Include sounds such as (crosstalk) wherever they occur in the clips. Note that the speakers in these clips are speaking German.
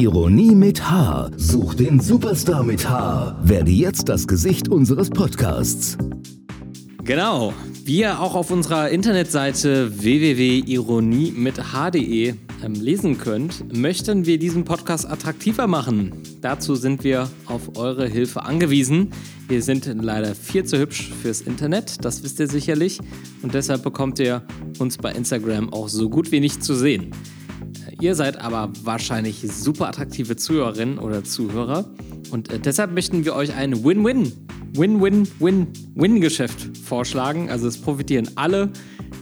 Ironie mit H. Such den Superstar mit H. Werde jetzt das Gesicht unseres Podcasts. Genau. Wie ihr auch auf unserer Internetseite www.ironie mit h.de ähm, lesen könnt, möchten wir diesen Podcast attraktiver machen. Dazu sind wir auf eure Hilfe angewiesen. Wir sind leider viel zu hübsch fürs Internet, das wisst ihr sicherlich. Und deshalb bekommt ihr uns bei Instagram auch so gut wie nicht zu sehen. Ihr seid aber wahrscheinlich super attraktive Zuhörerinnen oder Zuhörer und äh, deshalb möchten wir euch ein Win-Win, Win-Win-Win-Win-Geschäft vorschlagen. Also es profitieren alle.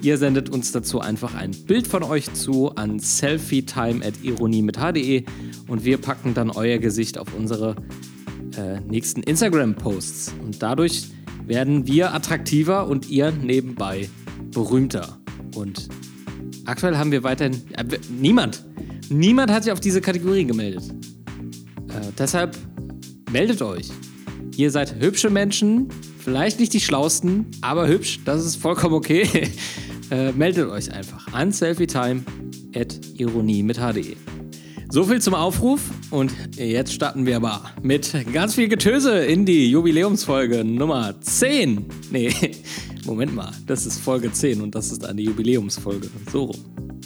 Ihr sendet uns dazu einfach ein Bild von euch zu an selfietime.ironie mit h.de und wir packen dann euer Gesicht auf unsere äh, nächsten Instagram-Posts. Und dadurch werden wir attraktiver und ihr nebenbei berühmter. Und aktuell haben wir weiterhin. Äh, niemand. Niemand hat sich auf diese Kategorie gemeldet. Äh, deshalb meldet euch. Ihr seid hübsche Menschen, vielleicht nicht die schlausten, aber hübsch, das ist vollkommen okay. (laughs) äh, meldet euch einfach an selfietime.ironie mit hde. So viel zum Aufruf und jetzt starten wir aber mit ganz viel Getöse in die Jubiläumsfolge Nummer 10. Nee, (laughs) Moment mal, das ist Folge 10 und das ist eine Jubiläumsfolge. So.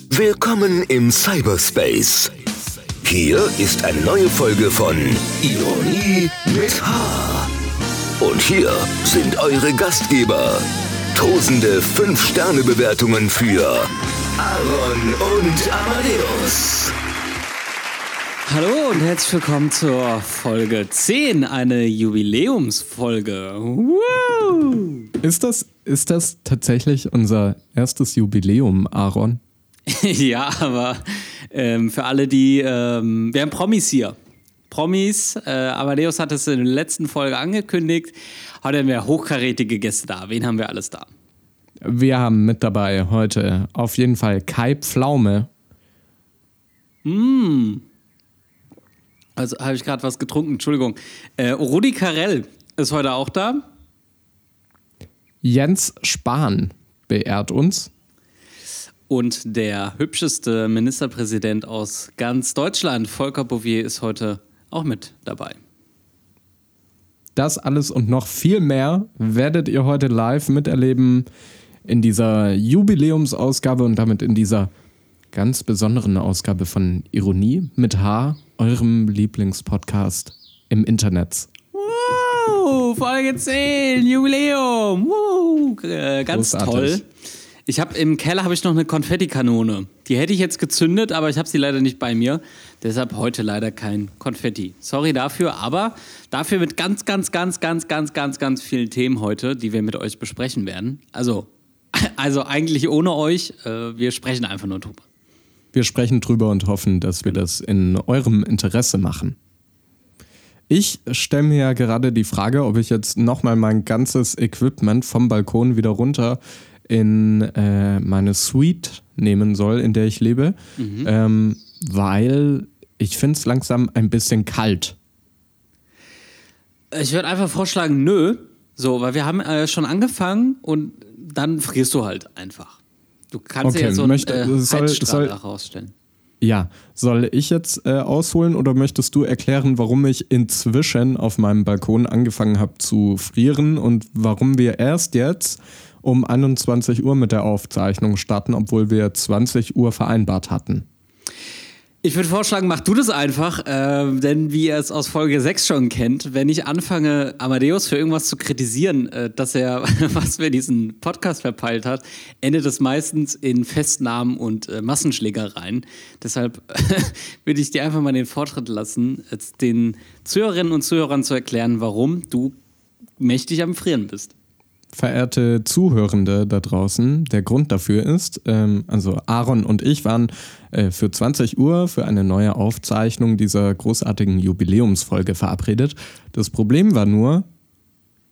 Willkommen im Cyberspace. Hier ist eine neue Folge von Ironie mit H. Und hier sind eure Gastgeber. Tosende 5-Sterne-Bewertungen für Aaron und Amadeus. Hallo und herzlich willkommen zur Folge 10, eine Jubiläumsfolge. Woo! Ist das, ist das tatsächlich unser erstes Jubiläum, Aaron? (laughs) ja, aber ähm, für alle, die. Ähm, wir haben Promis hier. Promis. Äh, Amadeus hat es in der letzten Folge angekündigt. Heute haben wir hochkarätige Gäste da. Wen haben wir alles da? Wir haben mit dabei heute auf jeden Fall Kai Pflaume. Mm. Also habe ich gerade was getrunken, Entschuldigung. Äh, Rudi Carell ist heute auch da. Jens Spahn beehrt uns. Und der hübscheste Ministerpräsident aus ganz Deutschland, Volker Bouvier, ist heute auch mit dabei. Das alles und noch viel mehr werdet ihr heute live miterleben in dieser Jubiläumsausgabe und damit in dieser ganz besonderen Ausgabe von Ironie mit H, eurem Lieblingspodcast im Internet. Woo, Folge 10, Jubiläum. Woo, äh, ganz Großartig. toll. Ich habe im Keller habe ich noch eine Konfettikanone. Die hätte ich jetzt gezündet, aber ich habe sie leider nicht bei mir. Deshalb heute leider kein Konfetti. Sorry dafür, aber dafür mit ganz, ganz, ganz, ganz, ganz, ganz, ganz vielen Themen heute, die wir mit euch besprechen werden. Also, (laughs) also eigentlich ohne euch. Äh, wir sprechen einfach nur drüber. Wir sprechen drüber und hoffen, dass wir das in eurem Interesse machen. Ich stelle mir ja gerade die Frage, ob ich jetzt nochmal mein ganzes Equipment vom Balkon wieder runter in äh, meine Suite nehmen soll, in der ich lebe, mhm. ähm, weil ich finde es langsam ein bisschen kalt. Ich würde einfach vorschlagen, nö. So, weil wir haben äh, schon angefangen und dann frierst du halt einfach. Du kannst okay, ja so einen möchte, äh, soll, soll, rausstellen. Ja, soll ich jetzt äh, ausholen oder möchtest du erklären, warum ich inzwischen auf meinem Balkon angefangen habe zu frieren und warum wir erst jetzt um 21 Uhr mit der Aufzeichnung starten, obwohl wir 20 Uhr vereinbart hatten. Ich würde vorschlagen, mach du das einfach, äh, denn wie ihr es aus Folge 6 schon kennt, wenn ich anfange, Amadeus für irgendwas zu kritisieren, äh, dass er, (laughs) was wir diesen Podcast verpeilt hat, endet es meistens in Festnahmen und äh, Massenschlägereien. Deshalb (laughs) würde ich dir einfach mal den Vortritt lassen, den Zuhörerinnen und Zuhörern zu erklären, warum du mächtig am Frieren bist verehrte Zuhörende da draußen, der Grund dafür ist, ähm, also Aaron und ich waren äh, für 20 Uhr für eine neue Aufzeichnung dieser großartigen Jubiläumsfolge verabredet. Das Problem war nur,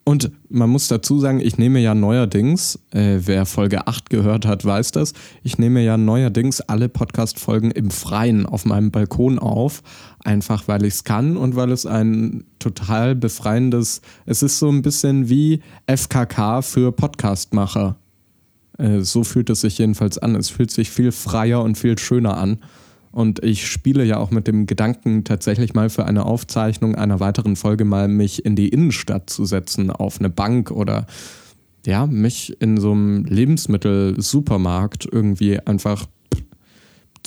und man muss dazu sagen, ich nehme ja neuerdings, äh, wer Folge 8 gehört hat, weiß das, ich nehme ja neuerdings alle Podcast-Folgen im Freien auf meinem Balkon auf, einfach weil ich es kann und weil es ein total befreiendes, es ist so ein bisschen wie FKK für Podcastmacher. Äh, so fühlt es sich jedenfalls an. Es fühlt sich viel freier und viel schöner an. Und ich spiele ja auch mit dem Gedanken, tatsächlich mal für eine Aufzeichnung einer weiteren Folge mal mich in die Innenstadt zu setzen, auf eine Bank oder ja, mich in so einem Lebensmittelsupermarkt irgendwie einfach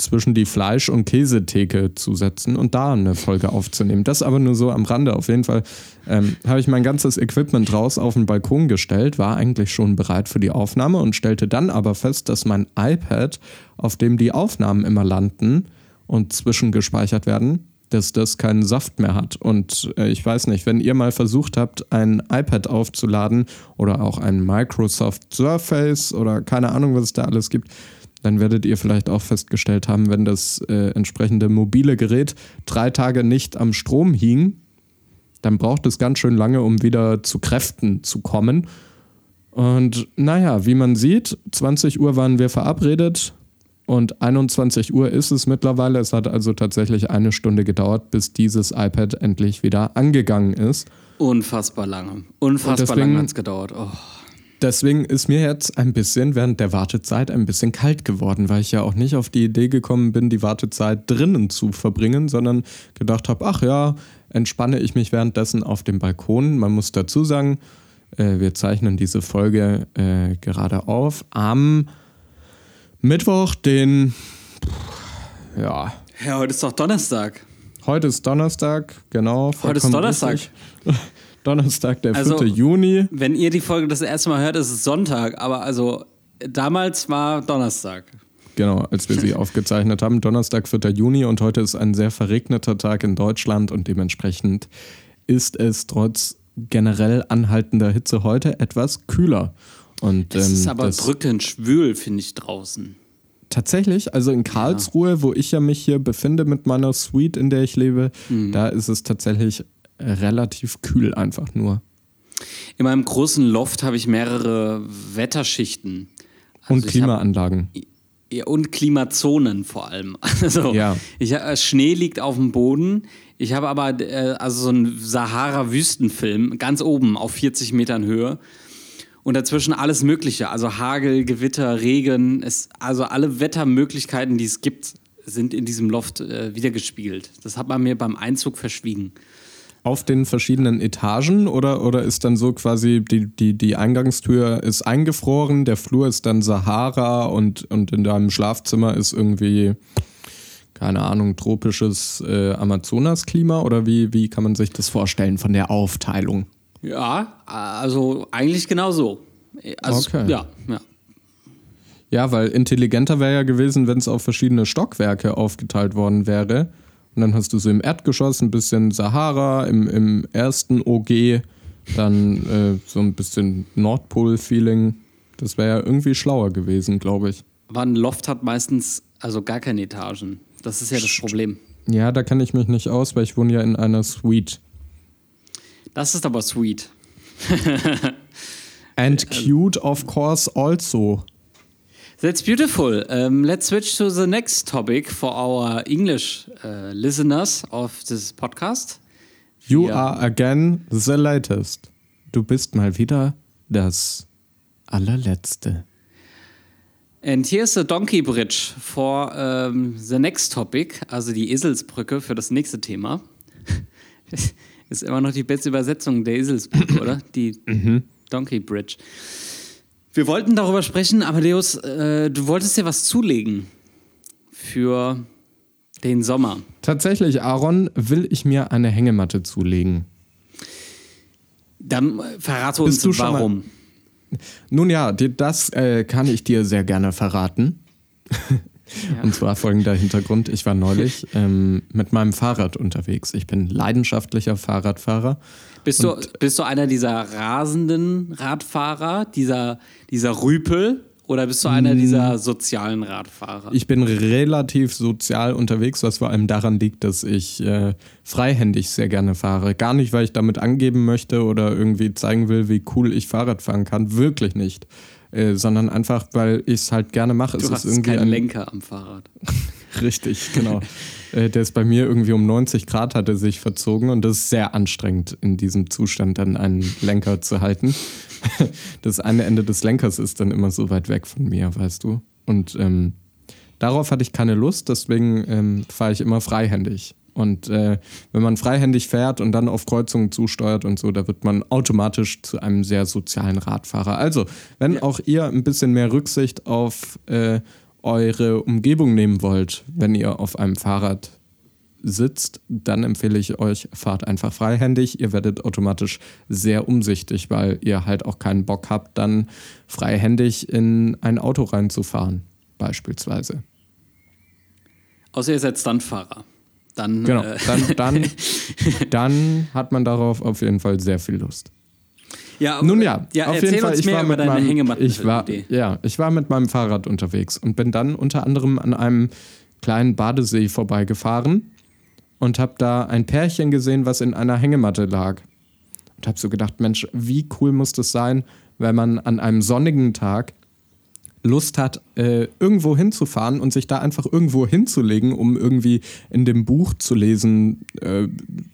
zwischen die Fleisch- und Käsetheke zu setzen und da eine Folge aufzunehmen. Das aber nur so am Rande. Auf jeden Fall ähm, habe ich mein ganzes Equipment raus auf den Balkon gestellt, war eigentlich schon bereit für die Aufnahme und stellte dann aber fest, dass mein iPad, auf dem die Aufnahmen immer landen und zwischengespeichert werden, dass das keinen Saft mehr hat. Und äh, ich weiß nicht, wenn ihr mal versucht habt, ein iPad aufzuladen oder auch ein Microsoft Surface oder keine Ahnung, was es da alles gibt, dann werdet ihr vielleicht auch festgestellt haben, wenn das äh, entsprechende mobile Gerät drei Tage nicht am Strom hing, dann braucht es ganz schön lange, um wieder zu Kräften zu kommen. Und naja, wie man sieht, 20 Uhr waren wir verabredet und 21 Uhr ist es mittlerweile. Es hat also tatsächlich eine Stunde gedauert, bis dieses iPad endlich wieder angegangen ist. Unfassbar lange. Unfassbar lange hat es gedauert. Oh. Deswegen ist mir jetzt ein bisschen während der Wartezeit ein bisschen kalt geworden, weil ich ja auch nicht auf die Idee gekommen bin, die Wartezeit drinnen zu verbringen, sondern gedacht habe, ach ja, entspanne ich mich währenddessen auf dem Balkon. Man muss dazu sagen, äh, wir zeichnen diese Folge äh, gerade auf am Mittwoch, den ja. Ja, heute ist doch Donnerstag. Heute ist Donnerstag, genau. Heute ist Donnerstag. Donnerstag, der 4. Also, Juni. Wenn ihr die Folge das erste Mal hört, ist es Sonntag, aber also damals war Donnerstag. Genau, als wir sie (laughs) aufgezeichnet haben. Donnerstag, 4. Juni und heute ist ein sehr verregneter Tag in Deutschland und dementsprechend ist es trotz generell anhaltender Hitze heute etwas kühler. Und, es ähm, ist aber drückend schwül, finde ich, draußen. Tatsächlich, also in Karlsruhe, ja. wo ich ja mich hier befinde mit meiner Suite, in der ich lebe, mhm. da ist es tatsächlich relativ kühl einfach nur. In meinem großen Loft habe ich mehrere Wetterschichten. Also und Klimaanlagen. Hab, und Klimazonen vor allem. (laughs) Also ja. ich, äh, Schnee liegt auf dem Boden. Ich habe aber äh, also so einen Sahara-Wüstenfilm ganz oben auf 40 Metern Höhe. Und dazwischen alles Mögliche. Also Hagel, Gewitter, Regen. Es, also alle Wettermöglichkeiten, die es gibt, sind in diesem Loft äh, wiedergespiegelt. Das hat man mir beim Einzug verschwiegen auf den verschiedenen Etagen oder, oder ist dann so quasi die, die, die Eingangstür ist eingefroren, der Flur ist dann Sahara und, und in deinem Schlafzimmer ist irgendwie, keine Ahnung, tropisches äh, Amazonas-Klima oder wie, wie kann man sich das vorstellen von der Aufteilung? Ja, also eigentlich genau so. Also, okay. Ja, ja. Ja, weil intelligenter wäre ja gewesen, wenn es auf verschiedene Stockwerke aufgeteilt worden wäre. Und dann hast du so im Erdgeschoss ein bisschen Sahara, im, im ersten OG dann äh, so ein bisschen Nordpol-Feeling. Das wäre ja irgendwie schlauer gewesen, glaube ich. Aber ein Loft hat meistens also gar keine Etagen. Das ist ja das Problem. Ja, da kann ich mich nicht aus, weil ich wohne ja in einer Suite. Das ist aber sweet. (laughs) And cute, of course, also. That's beautiful. Um, let's switch to the next topic for our English uh, listeners of this podcast. You yeah. are again the latest. Du bist mal wieder das allerletzte. And here's the donkey bridge for um, the next topic, also die Eselsbrücke für das nächste Thema. (laughs) Ist immer noch die beste Übersetzung der Eselsbrücke, oder? Die mhm. Donkey Bridge. Wir wollten darüber sprechen, aber Deus, äh, du wolltest dir was zulegen für den Sommer. Tatsächlich, Aaron, will ich mir eine Hängematte zulegen. Dann verrate uns warum. Nun ja, das äh, kann ich dir sehr gerne verraten. (laughs) Ja. Und zwar folgender Hintergrund. Ich war neulich ähm, mit meinem Fahrrad unterwegs. Ich bin leidenschaftlicher Fahrradfahrer. Bist du, bist du einer dieser rasenden Radfahrer, dieser, dieser Rüpel? Oder bist du einer dieser sozialen Radfahrer? Ich bin relativ sozial unterwegs, was vor allem daran liegt, dass ich äh, freihändig sehr gerne fahre. Gar nicht, weil ich damit angeben möchte oder irgendwie zeigen will, wie cool ich Fahrrad fahren kann. Wirklich nicht. Äh, sondern einfach, weil ich es halt gerne mache. Du es hast irgendwie keinen Lenker am Fahrrad. (laughs) Richtig, genau. äh, der ist bei mir irgendwie um 90 Grad hatte sich verzogen und das ist sehr anstrengend, in diesem Zustand dann einen Lenker zu halten. (laughs) das eine Ende des Lenkers ist dann immer so weit weg von mir, weißt du. Und ähm, darauf hatte ich keine Lust, deswegen ähm, fahre ich immer freihändig. Und äh, wenn man freihändig fährt und dann auf Kreuzungen zusteuert und so, da wird man automatisch zu einem sehr sozialen Radfahrer. Also, wenn ja. auch ihr ein bisschen mehr Rücksicht auf äh, eure Umgebung nehmen wollt, wenn ihr auf einem Fahrrad sitzt, dann empfehle ich euch, fahrt einfach freihändig. Ihr werdet automatisch sehr umsichtig, weil ihr halt auch keinen Bock habt, dann freihändig in ein Auto reinzufahren, beispielsweise. Außer ihr seid Stuntfahrer. Dann, genau, äh dann, dann, (laughs) dann hat man darauf auf jeden Fall sehr viel Lust. Ja, Nun ja, ja auf jeden Fall, ich war mit meinem, ich war, ja, ich war mit meinem Fahrrad unterwegs und bin dann unter anderem an einem kleinen Badesee vorbeigefahren und habe da ein Pärchen gesehen, was in einer Hängematte lag. Und habe so gedacht, Mensch, wie cool muss das sein, wenn man an einem sonnigen Tag Lust hat, äh, irgendwo hinzufahren und sich da einfach irgendwo hinzulegen, um irgendwie in dem Buch zu lesen, äh,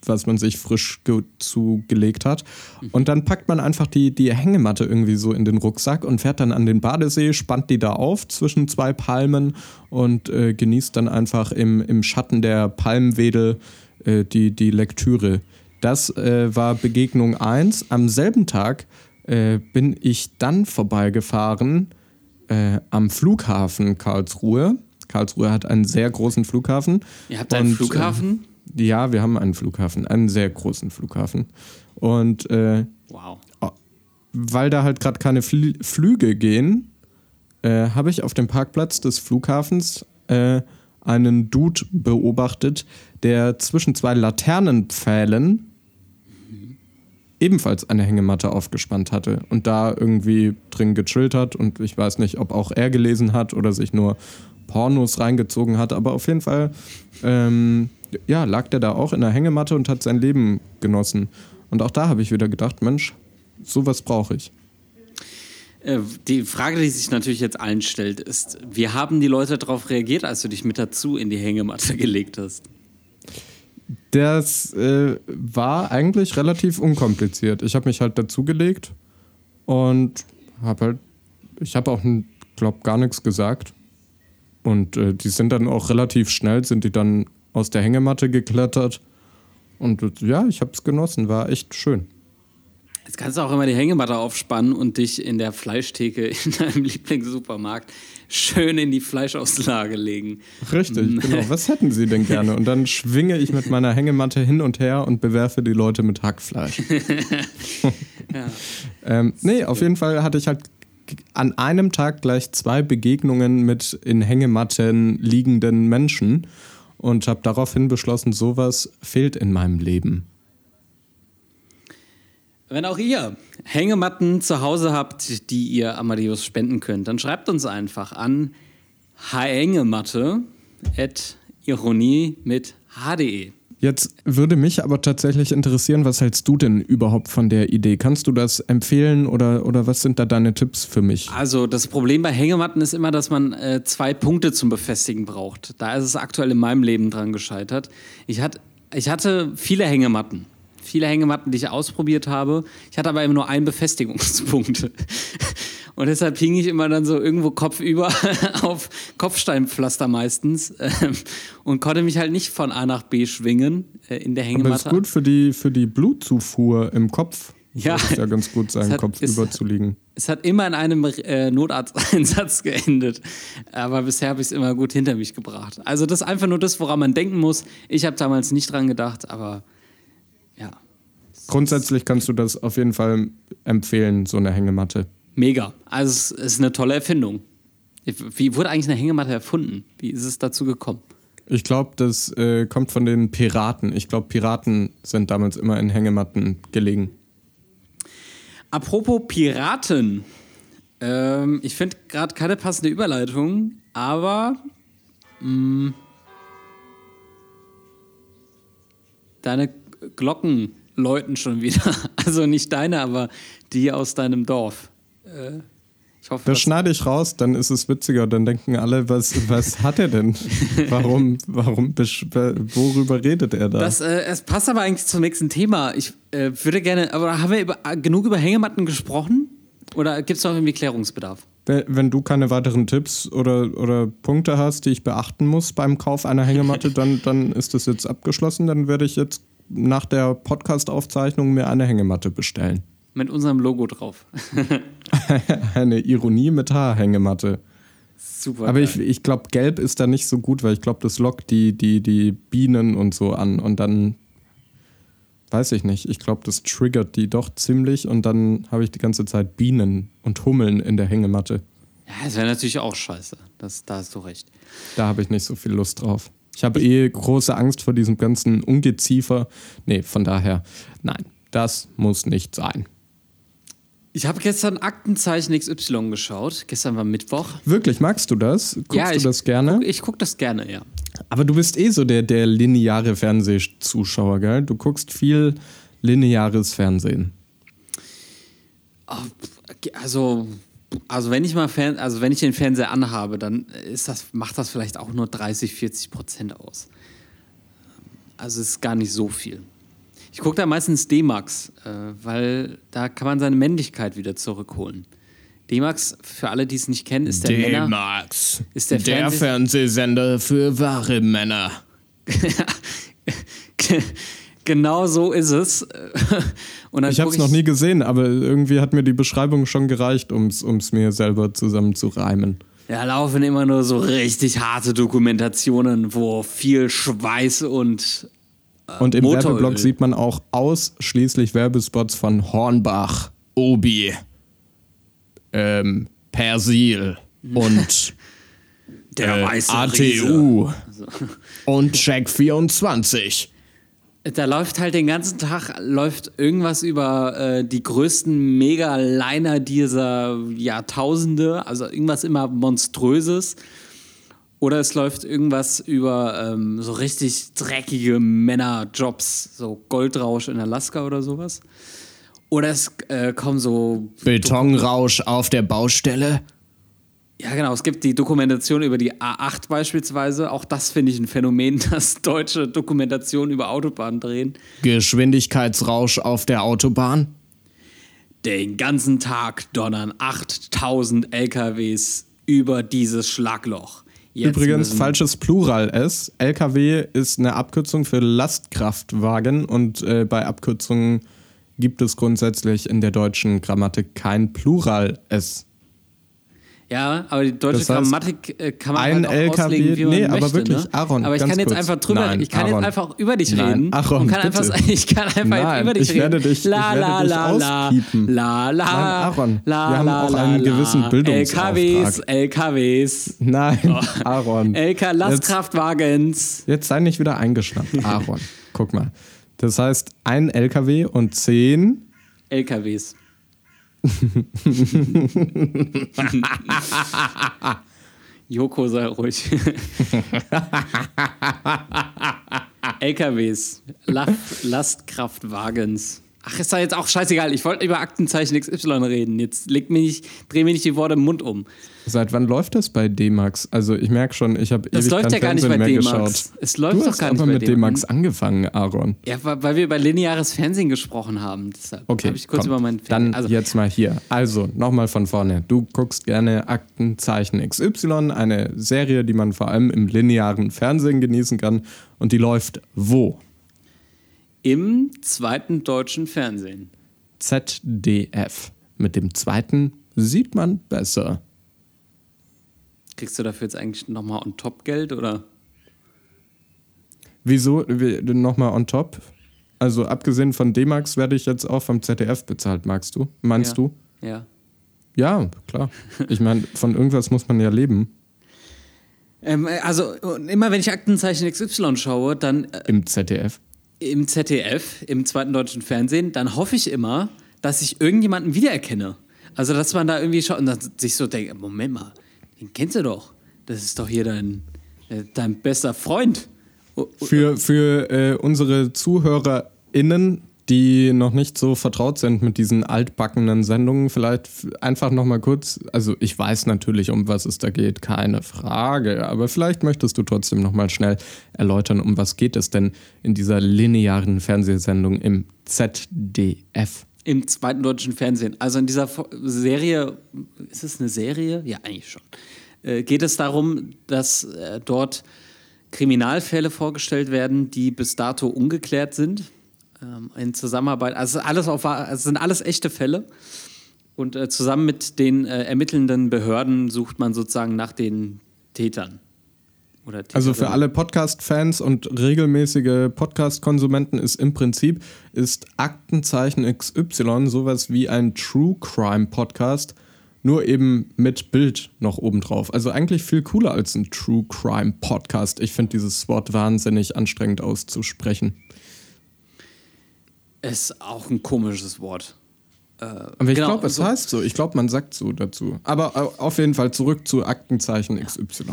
was man sich frisch zugelegt hat. Mhm. Und dann packt man einfach die, die Hängematte irgendwie so in den Rucksack und fährt dann an den Badesee, spannt die da auf zwischen zwei Palmen und äh, genießt dann einfach im, im Schatten der Palmwedel äh, die, die Lektüre. Das äh, war Begegnung 1. Am selben Tag äh, bin ich dann vorbeigefahren äh, am Flughafen Karlsruhe. Karlsruhe hat einen sehr großen Flughafen. Ihr habt einen und, Flughafen? Äh, ja, wir haben einen Flughafen, einen sehr großen Flughafen. Und äh, wow. weil da halt gerade keine Fl Flüge gehen, äh, habe ich auf dem Parkplatz des Flughafens äh, einen Dude beobachtet, der zwischen zwei Laternenpfählen ebenfalls eine Hängematte aufgespannt hatte und da irgendwie drin gechillt hat und ich weiß nicht, ob auch er gelesen hat oder sich nur Pornos reingezogen hat, aber auf jeden Fall ähm, ja, lag der da auch in der Hängematte und hat sein Leben genossen. Und auch da habe ich wieder gedacht, Mensch, sowas brauche ich. Äh, die Frage, die sich natürlich jetzt allen stellt, ist, wie haben die Leute darauf reagiert, als du dich mit dazu in die Hängematte (laughs) gelegt hast? Das äh, war eigentlich relativ unkompliziert. Ich habe mich halt dazugelegt und habe halt, ich habe auch, glaube gar nichts gesagt. Und äh, die sind dann auch relativ schnell, sind die dann aus der Hängematte geklettert. Und ja, ich habe es genossen, war echt schön. Jetzt kannst du auch immer die Hängematte aufspannen und dich in der Fleischtheke in deinem (laughs) Lieblingssupermarkt schön in die Fleischauslage legen. Richtig, mm. genau. Was hätten Sie denn gerne? Und dann schwinge ich mit meiner Hängematte hin und her und bewerfe die Leute mit Hackfleisch. ja. (laughs) (laughs) ähm, nee, auf jeden Fall hatte ich halt an einem Tag gleich zwei Begegnungen mit in Hängematten liegenden Menschen und habe daraufhin beschlossen, sowas fehlt in meinem Leben. Wenn auch ihr Hängematten zu Hause habt, die ihr Amadeus spenden könnt, dann schreibt uns einfach an hängematte ironie mit hde. Jetzt würde mich aber tatsächlich interessieren, was hältst du denn überhaupt von der Idee? Kannst du das empfehlen oder, oder was sind da deine Tipps für mich? Also das Problem bei Hängematten ist immer, dass man äh, zwei Punkte zum Befestigen braucht. Da ist es aktuell in meinem Leben dran gescheitert. Ich, hat, ich hatte viele Hängematten viele Hängematten, die ich ausprobiert habe. Ich hatte aber immer nur einen Befestigungspunkt. (laughs) Und deshalb hing ich immer dann so irgendwo kopfüber (laughs) auf Kopfsteinpflaster meistens ähm, und konnte mich halt nicht von A nach B schwingen äh, in der Hängematte. Aber ist gut für die, für die Blutzufuhr im Kopf. Ja, ist ja ganz gut sein, hat, Kopf überzuliegen. Es hat immer in einem äh, Notarzteinsatz (laughs) geendet. Aber bisher habe ich es immer gut hinter mich gebracht. Also das ist einfach nur das, woran man denken muss. Ich habe damals nicht dran gedacht, aber. Grundsätzlich kannst du das auf jeden Fall empfehlen, so eine Hängematte. Mega. Also es ist eine tolle Erfindung. Wie wurde eigentlich eine Hängematte erfunden? Wie ist es dazu gekommen? Ich glaube, das äh, kommt von den Piraten. Ich glaube, Piraten sind damals immer in Hängematten gelegen. Apropos Piraten. Ähm, ich finde gerade keine passende Überleitung, aber mh, mm, deine Glocken läuten schon wieder. (laughs) Also nicht deine, aber die aus deinem Dorf. Äh, ich hoffe, das schneide ich raus, dann ist es witziger. Dann denken alle, was, was hat er denn? (laughs) Warum, warum, worüber redet er da? Das, äh, es passt aber eigentlich zum nächsten Thema. Ich äh, würde gerne, aber haben wir über, genug über Hängematten gesprochen? Oder gibt es noch irgendwie Klärungsbedarf? wenn, wenn du keine weiteren Tipps oder, oder Punkte hast, die ich beachten muss beim Kauf einer Hängematte, dann, dann ist das jetzt abgeschlossen. Dann werde ich jetzt nach der Podcast-Aufzeichnung mir eine Hängematte bestellen. Mit unserem Logo drauf. (laughs) eine Ironie mit Haar-Hängematte. Super. Aber geil. ich, ich glaube, gelb ist da nicht so gut, weil ich glaube, das lockt die, die, die Bienen und so an. Und dann weiß ich nicht. Ich glaube, das triggert die doch ziemlich und dann habe ich die ganze Zeit Bienen und Hummeln in der Hängematte. ja, das wäre natürlich auch scheiße. Das, da hast du recht. Da habe ich nicht so viel Lust drauf. Ich habe eh große Angst vor diesem ganzen Ungeziefer. Nee, von daher, nein, das muss nicht sein. Ich habe gestern Aktenzeichen XY geschaut. Gestern war Mittwoch. Wirklich, magst du das? Guckst ja, du ich das gerne? Guck, ich gucke das gerne, ja. Aber du bist eh so der, der lineare Fernsehzuschauer, gell? Du guckst viel lineares Fernsehen. Also, also wenn ich mal Fern also wenn ich den Fernseher anhabe, dann ist das, macht das vielleicht auch nur 30, 40 Prozent aus. Also es ist gar nicht so viel. Ich gucke da meistens D-Max, äh, weil da kann man seine Männlichkeit wieder zurückholen. D-Max, für alle, die es nicht kennen, ist der Männer. D-Max. Ist der Fernseh- Fernsehsender für wahre Männer. (laughs) (laughs) genau so ist es. (laughs) Ich habe es noch nie gesehen, aber irgendwie hat mir die Beschreibung schon gereicht, um es mir selber zusammen zu reimen. Da laufen immer nur so richtig harte Dokumentationen, wo viel Schweiß und Und im Motoröl. Werbeblock sieht man auch ausschließlich Werbespots von Hornbach, Obi, ähm, Persil und (laughs) der äh, weiße ATU und Check 24. Da läuft halt den ganzen Tag läuft irgendwas über äh, die größten Mega-Liner dieser Jahrtausende, also irgendwas immer monströses. Oder es läuft irgendwas über ähm, so richtig dreckige Männerjobs, so Goldrausch in Alaska oder sowas. Oder es äh, kommen so Betonrausch auf der Baustelle. Ja, genau. Es gibt die Dokumentation über die A8 beispielsweise. Auch das finde ich ein Phänomen, (laughs) dass deutsche Dokumentationen über Autobahnen drehen. Geschwindigkeitsrausch auf der Autobahn. Den ganzen Tag donnern 8000 LKWs über dieses Schlagloch. Jetzt Übrigens falsches Plural S. LKW ist eine Abkürzung für Lastkraftwagen und äh, bei Abkürzungen gibt es grundsätzlich in der deutschen Grammatik kein Plural S. Ja, aber die deutsche Das heißt, Grammatik äh, kann man ein halt auch LKW auslegen, wie man nee, möchte. aber wirklich, ne? Aaron, aber ich kann jetzt einfach drüber, Nein, ich kann Aaron. jetzt einfach über dich Nein, reden Aaron, und kann einfach, (laughs) ich kann einfach Nein, jetzt über dich ich reden. werde dich- ich la, werde la, dich la, auspiepen. la, la, Nein, Aaron, la, wir haben la, auch einen gewissen Bildungsauftrag. LKWs, LKWs, Nein, Oh. Aaron. LK Jetzt, Lastkraftwagens. jetzt sei nicht wieder eingeschnappt, Aaron. Guck mal. Das heißt, ein LKW und zehn LKWs. (laughs) Joko, sei ruhig. (laughs) (laughs) LKWs, Last Lastkraftwagens. Ach, ist doch jetzt auch scheißegal. Ich wollte über Aktenzeichen XY reden. Jetzt leg mir nicht, dreh mir nicht die Worte im Mund um. Seit wann läuft das bei D-Max? Also ich merke schon, ich habe ewig läuft kein ja gar nicht Fernsehen bei mehr D-Max. geschaut. Es läuft du doch hast gar nicht aber bei mit D-Max. Angefangen, Aaron. Ja, weil wir über lineares Fernsehen gesprochen haben. Deshalb Okay, habe ich kurz komm, über meinen dann also, jetzt mal hier. Also, nochmal von vorne. Du guckst gerne Aktenzeichen XY, eine Serie, die man vor allem im linearen Fernsehen genießen kann. Und die läuft wo? Im zweiten deutschen Fernsehen. ZDF. Mit dem zweiten sieht man besser. Kriegst du dafür jetzt eigentlich nochmal on top Geld oder? Wieso? Wie- Nochmal on top? Also, abgesehen von D-Max werde ich jetzt auch vom ZDF bezahlt, magst du? Meinst ja. du? Ja. Ja, klar. Ich meine, von irgendwas muss man ja leben. Ähm, also immer wenn ich Aktenzeichen XY schaue, dann äh, Im ZDF. Im ZDF, im zweiten deutschen Fernsehen, dann hoffe ich immer, dass ich irgendjemanden wiedererkenne. Also dass man da irgendwie schaut und dann sich so denkt, Moment mal, den kennst du doch. Das ist doch hier dein, äh, dein bester Freund. O- o- Für, für äh, unsere ZuhörerInnen, die noch nicht so vertraut sind mit diesen altbackenen Sendungen, vielleicht einfach nochmal kurz, also ich weiß natürlich, um was es da geht, keine Frage, aber vielleicht möchtest du trotzdem nochmal schnell erläutern, um was geht es denn in dieser linearen Fernsehsendung im ZDF? Im zweiten deutschen Fernsehen. Also in dieser Serie, ist es eine Serie? Ja, eigentlich schon. Äh, geht es darum, dass äh, dort Kriminalfälle vorgestellt werden, die bis dato ungeklärt sind. Ähm, in Zusammenarbeit, also alles auf, es sind alles echte Fälle. Und äh, zusammen mit den äh, ermittelnden Behörden sucht man sozusagen nach den Tätern. Oder Also für alle Podcast-Fans und regelmäßige Podcast-Konsumenten ist im Prinzip ist Aktenzeichen XY sowas wie ein True Crime Podcast, nur eben mit Bild noch obendrauf. Also eigentlich viel cooler als ein True Crime Podcast. Ich finde dieses Wort wahnsinnig anstrengend auszusprechen. Ist auch ein komisches Wort. Aber ich Genau, glaube, es so- heißt so. Ich glaube, man sagt so dazu. Aber äh, auf jeden Fall zurück zu Aktenzeichen XY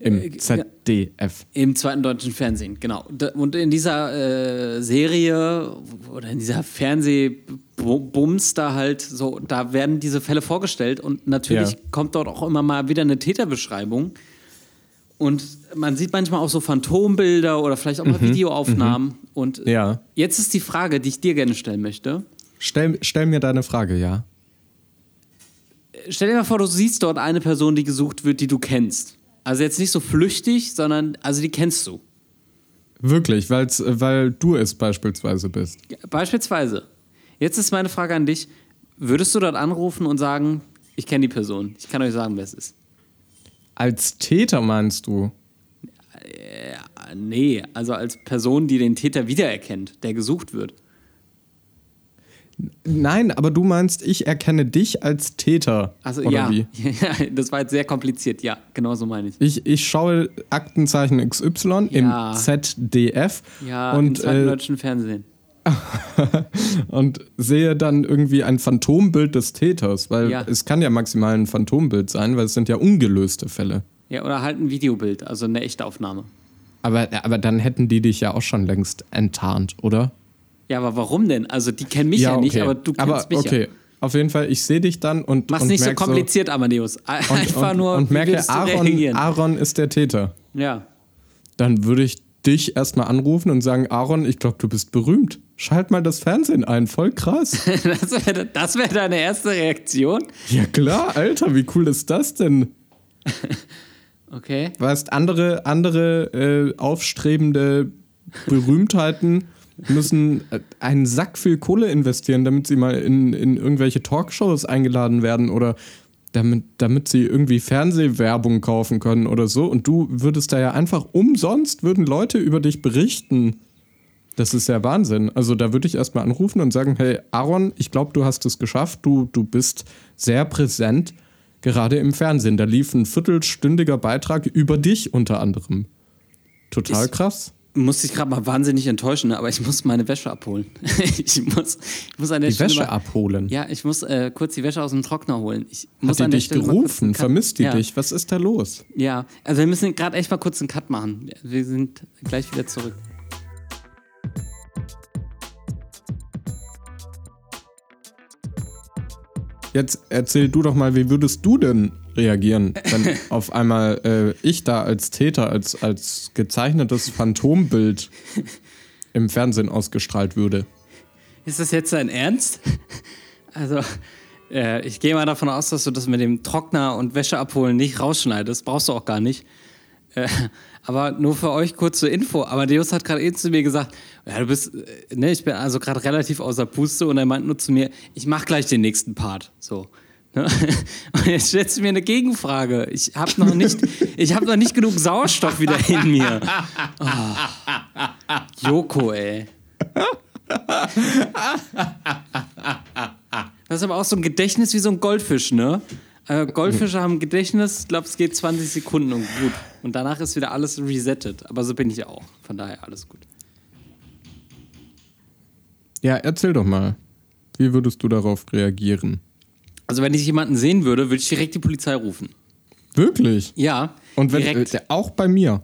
im Äh, ja. ZDF. Im zweiten deutschen Fernsehen, genau. Und in dieser äh, Serie oder in dieser Fernsehbums da halt so, da werden diese Fälle vorgestellt und natürlich Ja. kommt dort auch immer mal wieder eine Täterbeschreibung. Und man sieht manchmal auch so Phantombilder oder vielleicht auch mal Videoaufnahmen. Und Mhm. Ja. jetzt ist die Frage, die ich dir gerne stellen möchte. Stell, stell mir deine Frage, ja. Stell dir mal vor, du siehst dort eine Person, die gesucht wird, die du kennst. Also jetzt nicht so flüchtig, sondern also die kennst du. Wirklich, weil's, weil du es beispielsweise bist. Beispielsweise. Jetzt ist meine Frage an dich. Würdest du dort anrufen und sagen, ich kenne die Person, ich kann euch sagen, wer es ist? Als Täter meinst du? Ah, Nee, also als Person, die den Täter wiedererkennt, der gesucht wird. Nein, aber du meinst, ich erkenne dich als Täter. Also oder ja, wie? (laughs) das war jetzt sehr kompliziert. Ja, genau so meine ich. Ich, ich schaue Aktenzeichen XY Ja. im ZDF Ja, im und, zweiten äh, deutschen Fernsehen. (laughs) und sehe dann irgendwie ein Phantombild des Täters, weil Ja. es kann ja maximal ein Phantombild sein, weil es sind ja ungelöste Fälle. Ja, oder halt ein Videobild, also eine echte Aufnahme. Aber, aber dann hätten die dich ja auch schon längst enttarnt, oder? Ja, aber warum denn? Also die kennen mich ja, nicht, okay. aber du kennst aber, mich okay. ja. Auf jeden Fall, ich sehe dich dann und. Mach's und nicht so kompliziert, Amadeus. und, (laughs) Einfach und, nur, und merke, Aaron? Aaron ist der Täter. Ja. Dann würde ich dich erstmal anrufen und sagen: Aaron, ich glaube, du bist berühmt. Schalt mal das Fernsehen ein, voll krass. (laughs) Das wäre das wär deine erste Reaktion? ja, klar, Alter, wie cool ist das denn? (laughs) Okay. Weißt, andere, andere äh, aufstrebende Berühmtheiten müssen äh, einen Sack viel Kohle investieren, damit sie mal in, in irgendwelche Talkshows eingeladen werden oder damit, damit sie irgendwie Fernsehwerbung kaufen können oder so. Und du würdest da ja einfach umsonst, würden Leute über dich berichten. Das ist ja Wahnsinn. Also da würde ich erstmal anrufen und sagen, hey Aaron, ich glaube, du hast es geschafft. Du, du bist sehr präsent, gerade im Fernsehen. Da lief ein viertelstündiger Beitrag über dich unter anderem. Total Ist- krass. Muss dich gerade mal wahnsinnig enttäuschen, aber ich muss meine Wäsche abholen. (laughs) ich, muss, ich muss an der Die Stelle Wäsche mal, abholen. Ja, ich muss äh, kurz die Wäsche aus dem Trockner holen. Ich muss Hat die dich Stelle gerufen? Vermisst die ja. dich? Was ist da los? Ja, also wir müssen gerade echt mal kurz einen Cut machen. Wir sind gleich wieder zurück. Jetzt erzähl du doch mal, wie würdest du denn reagieren, (laughs) wenn auf einmal äh, ich da als Täter, als, als gezeichnetes Phantombild im Fernsehen ausgestrahlt würde? Ist das jetzt dein Ernst? (laughs) Also, äh, ich gehe mal davon aus, dass du das mit dem Trockner und Wäsche abholen nicht rausschneidest. Brauchst du auch gar nicht. Äh, aber nur für euch kurz zur Info. Amadeus hat gerade eben zu mir gesagt, ja, du bist, äh, ne, ich bin also gerade relativ außer Puste und er meint nur zu mir, ich mach gleich den nächsten Part. So. Ne? (laughs) Und jetzt stellst du mir eine Gegenfrage. Ich habe noch habe noch nicht genug Sauerstoff wieder in mir. Oh. Joko, ey. Das ist aber auch so ein Gedächtnis wie so ein Goldfisch, ne? Äh, Goldfische haben ein Gedächtnis, ich glaube, es geht 20 Sekunden und gut. Und danach ist wieder alles resettet. Aber so bin ich auch. Von daher alles gut. Ja, erzähl doch mal. Wie würdest du darauf reagieren? Also, wenn ich jemanden sehen würde, würde ich direkt die Polizei rufen. Wirklich? Ja. Und wenn, direkt. äh, auch bei mir.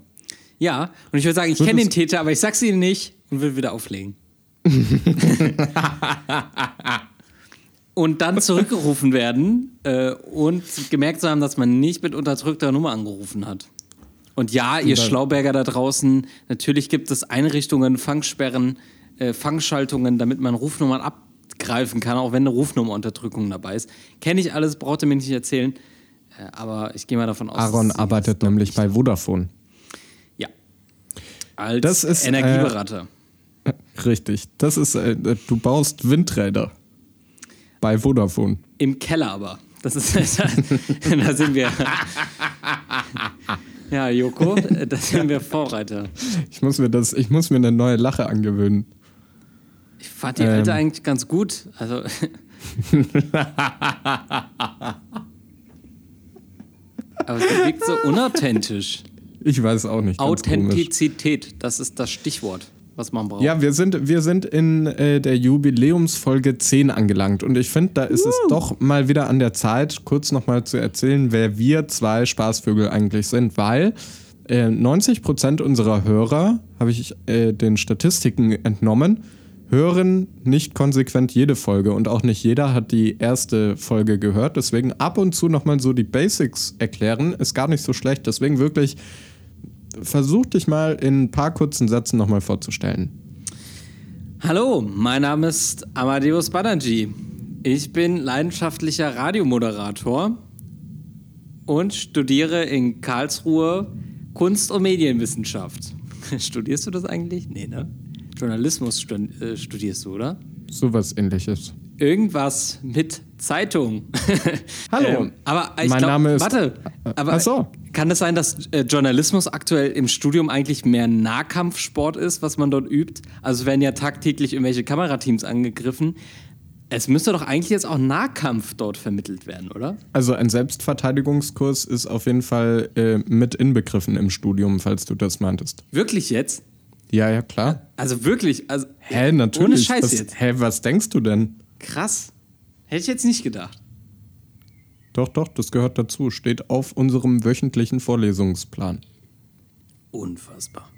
ja. Und ich würde sagen, ich kenne den Täter, aber ich sag's ihnen nicht und würde wieder auflegen. (laughs) und dann zurückgerufen werden äh, und gemerkt zu haben, dass man nicht mit unterdrückter Nummer angerufen hat. Und ja, ihr Schlauberger da draußen, natürlich gibt es Einrichtungen, Fangsperren, äh, Fangschaltungen, damit man Rufnummern abgreifen greifen kann, auch wenn eine Rufnummerunterdrückung dabei ist. Kenne ich alles, braucht ihr mir nicht erzählen. Äh, aber ich gehe mal davon aus. Aaron arbeitet nämlich bei Vodafone. Ja. Als Das ist, äh, Energieberater. Richtig. Das ist, äh, du baust Windräder. Bei Vodafone. Im Keller aber. Das ist, (laughs) da sind wir. Ja, Joko, da sind wir Vorreiter. Ich muss mir das, ich muss mir eine neue Lache angewöhnen. Ich fand die alte Ähm. eigentlich ganz gut. Also, (laughs) aber es wirkt so unauthentisch. Ich weiß auch nicht. Authentizität, das ist das Stichwort, was man braucht. Ja, wir sind, wir sind in äh, der Jubiläumsfolge 10 angelangt und ich finde, da ist es doch mal wieder an der Zeit, kurz nochmal zu erzählen, wer wir zwei Spaßvögel eigentlich sind, weil äh, 90% unserer Hörer, habe ich äh, den Statistiken entnommen, hören nicht konsequent jede Folge und auch nicht jeder hat die erste Folge gehört. Deswegen ab und zu nochmal so die Basics erklären, ist gar nicht so schlecht. Deswegen wirklich versuch dich mal in ein paar kurzen Sätzen nochmal vorzustellen. Hallo, mein Name ist Amadeus Banerjee. Ich bin leidenschaftlicher Radiomoderator und studiere in Karlsruhe Kunst- und Medienwissenschaft. (laughs) Studierst du das eigentlich? Nee, ne? Journalismus äh, studierst du, oder? Sowas ähnliches. Irgendwas mit Zeitung. (laughs) Hallo. Ähm, aber ich Mein glaub, Name ist- Warte, aber Ach so. kann es sein, dass äh, Journalismus aktuell im Studium eigentlich mehr Nahkampfsport ist, was man dort übt? Also werden ja tagtäglich irgendwelche Kamerateams angegriffen. Es müsste doch eigentlich jetzt auch Nahkampf dort vermittelt werden, oder? Also ein Selbstverteidigungskurs ist auf jeden Fall äh, mit inbegriffen im Studium, falls du das meintest. Wirklich jetzt? Ja, ja, klar. Also wirklich? Also, Hä, natürlich. Ohne Scheiß was, jetzt. Hä, was denkst du denn? Krass. Hätte ich jetzt nicht gedacht. Doch, doch, das gehört dazu. Steht auf unserem wöchentlichen Vorlesungsplan. Unfassbar.